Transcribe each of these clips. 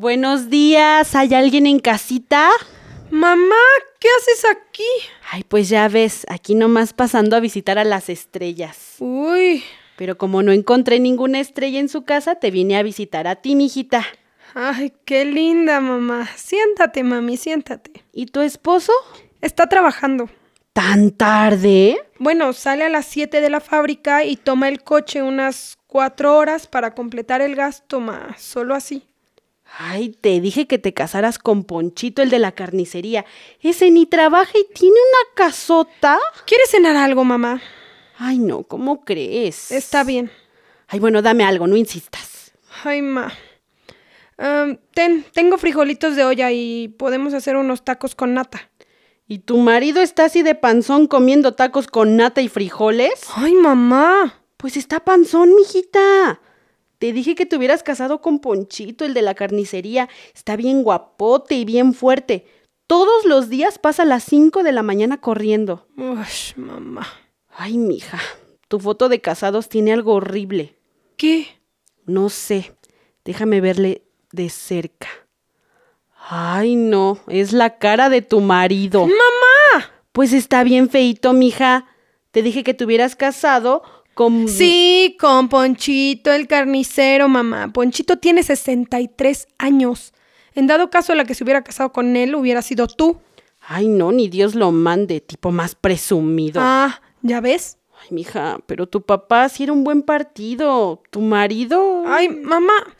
Buenos días, ¿hay alguien en casita? Mamá, ¿qué haces aquí? Ay, pues ya ves, aquí nomás pasando a visitar a las estrellas. Uy, Pero como no encontré ninguna estrella en su casa, te vine a visitar a ti, mijita. ay, qué linda, mamá. Siéntate, mami, siéntate. ¿Y tu esposo? Está trabajando. ¿Tan tarde? Bueno, sale a las 7 de la fábrica y toma el coche unas cuatro horas para completar el gasto, ma. Solo así. Ay, te dije que te casaras con Ponchito, el de la carnicería. Ese ni trabaja y tiene una casota. ¿Quieres cenar algo, mamá? Ay, no, ¿cómo crees? Está bien. Ay, bueno, dame algo, no insistas. Ay, ma. Ten, tengo frijolitos de olla y podemos hacer unos tacos con nata. ¿Y tu marido está así de panzón comiendo tacos con nata y frijoles? Ay, mamá. Pues está panzón, mijita. Te dije que te hubieras casado con Ponchito, el de la carnicería. Está bien guapote y bien fuerte. Todos los días pasa a las 5 de la mañana corriendo. Uy, mamá. Ay, mija, tu foto de casados tiene algo horrible. ¿Qué? No sé. Déjame verle de cerca. Ay, no, es la cara de tu marido. ¡Mamá! Pues está bien feito, mija. Te dije que te hubieras casado con... Sí, con Ponchito, el carnicero, mamá. Ponchito tiene 63 años. En dado caso, la que se hubiera casado con él hubiera sido tú. Ay, no, ni Dios lo mande, tipo más presumido. Ah, ¿ya ves? Ay, mija, pero tu papá sí era un buen partido. Tu marido. Ay, mamá,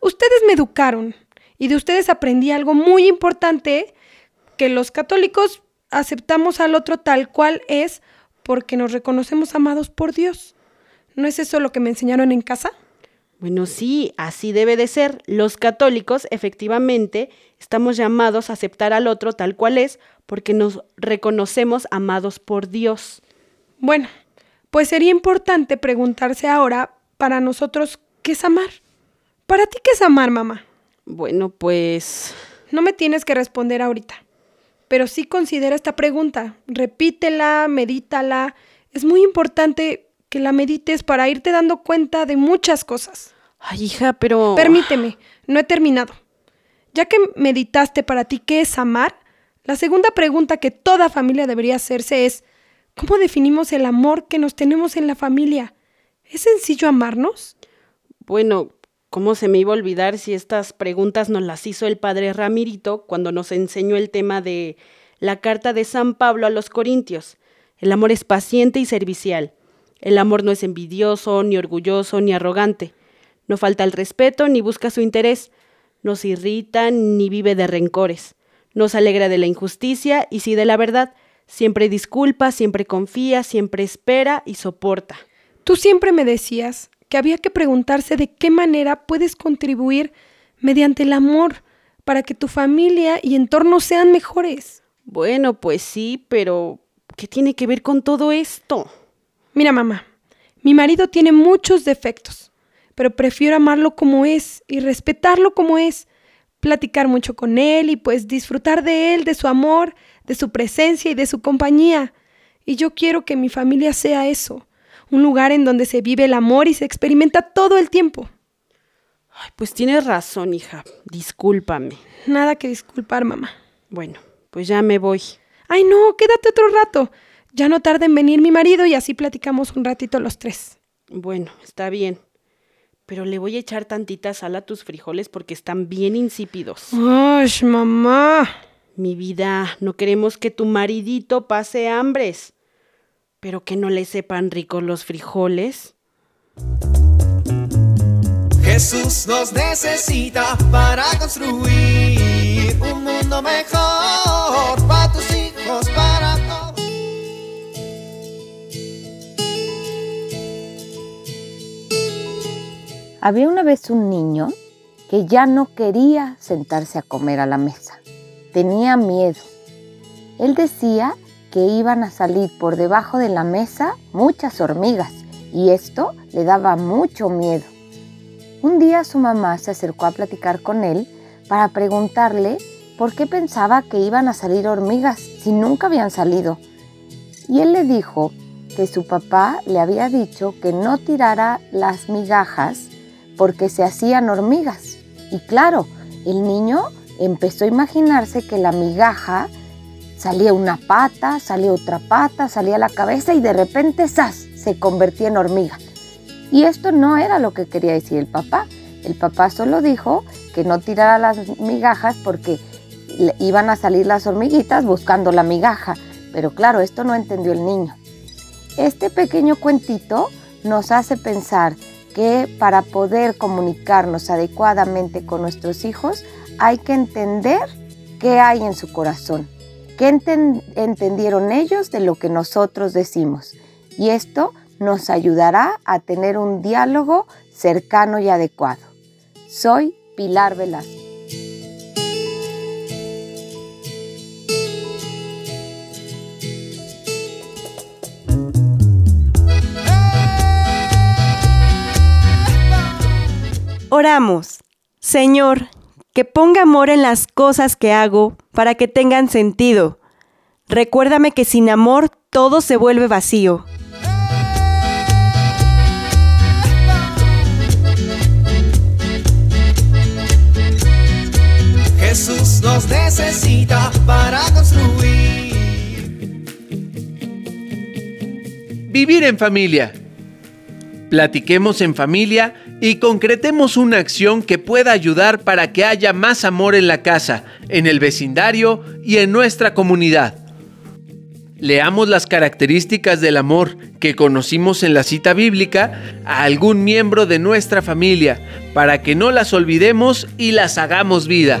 ustedes me educaron y de ustedes aprendí algo muy importante, que los católicos aceptamos al otro tal cual es porque nos reconocemos amados por Dios. ¿No es eso lo que me enseñaron en casa? Bueno, sí, así debe de ser. Los católicos, efectivamente, estamos llamados a aceptar al otro tal cual es porque nos reconocemos amados por Dios. Bueno, pues sería importante preguntarse ahora para nosotros qué es amar. ¿Para ti qué es amar, mamá? Bueno, pues... No me tienes que responder ahorita, pero sí considera esta pregunta, repítela, medítala. Es muy importante que la medites para irte dando cuenta de muchas cosas. Ay, hija, pero... Permíteme, no he terminado. Ya que meditaste para ti qué es amar, la segunda pregunta que toda familia debería hacerse es, ¿cómo definimos el amor que nos tenemos en la familia? ¿Es sencillo amarnos? Bueno, ¿cómo se me iba a olvidar si estas preguntas nos las hizo el padre Ramirito cuando nos enseñó el tema de la carta de San Pablo a los Corintios? El amor es paciente y servicial. El amor no es envidioso, ni orgulloso, ni arrogante. No falta el respeto, ni busca su interés. No se irrita, ni vive de rencores. No se alegra de la injusticia y sí de la verdad. Siempre disculpa, siempre confía, siempre espera y soporta. Tú siempre me decías que había que preguntarse de qué manera puedes contribuir mediante el amor para que tu familia y entorno sean mejores. Bueno, pues sí, pero ¿qué tiene que ver con todo esto? Mira, mamá, mi marido tiene muchos defectos, pero prefiero amarlo como es y respetarlo como es, platicar mucho con él y pues disfrutar de él, de su amor, de su presencia y de su compañía. Y yo quiero que mi familia sea eso, un lugar en donde se vive el amor y se experimenta todo el tiempo. Ay, pues tienes razón, hija. Discúlpame. Nada que disculpar, mamá. Bueno, pues ya me voy. Ay, no, quédate otro rato. Ya no tarda en venir mi marido y así platicamos un ratito los tres. Bueno, está bien. pero le voy a echar tantita sal a tus frijoles porque están bien insípidos. ¡Ay, mamá! Mi vida, no queremos que tu maridito pase hambres, pero que no le sepan ricos los frijoles. Jesús nos necesita para construir un mundo mejor para tus hijos, para todos. Había una vez un niño que ya no quería sentarse a comer a la mesa. Tenía miedo. Él decía que iban a salir por debajo de la mesa muchas hormigas y esto le daba mucho miedo. Un día su mamá se acercó a platicar con él para preguntarle por qué pensaba que iban a salir hormigas si nunca habían salido. Y él le dijo que su papá le había dicho que no tirara las migajas porque se hacían hormigas. Y claro, el niño empezó a imaginarse que la migaja salía una pata, salía otra pata, salía la cabeza y de repente ¡zas! se convertía en hormiga. Y esto no era lo que quería decir el papá. El papá solo dijo que no tirara las migajas porque iban a salir las hormiguitas buscando la migaja. Pero claro, esto no entendió el niño. Este pequeño cuentito nos hace pensar que para poder comunicarnos adecuadamente con nuestros hijos hay que entender qué hay en su corazón, qué entendieron ellos de lo que nosotros decimos. Y esto nos ayudará a tener un diálogo cercano y adecuado. Soy Pilar Velasco. Oramos. Señor, que ponga amor en las cosas que hago para que tengan sentido. Recuérdame que sin amor todo se vuelve vacío. Jesús nos necesita para construir. Vivir en familia. Platiquemos en familia y concretemos una acción que pueda ayudar para que haya más amor en la casa, en el vecindario y en nuestra comunidad. Leamos las características del amor que conocimos en la cita bíblica a algún miembro de nuestra familia para que no las olvidemos y las hagamos vida.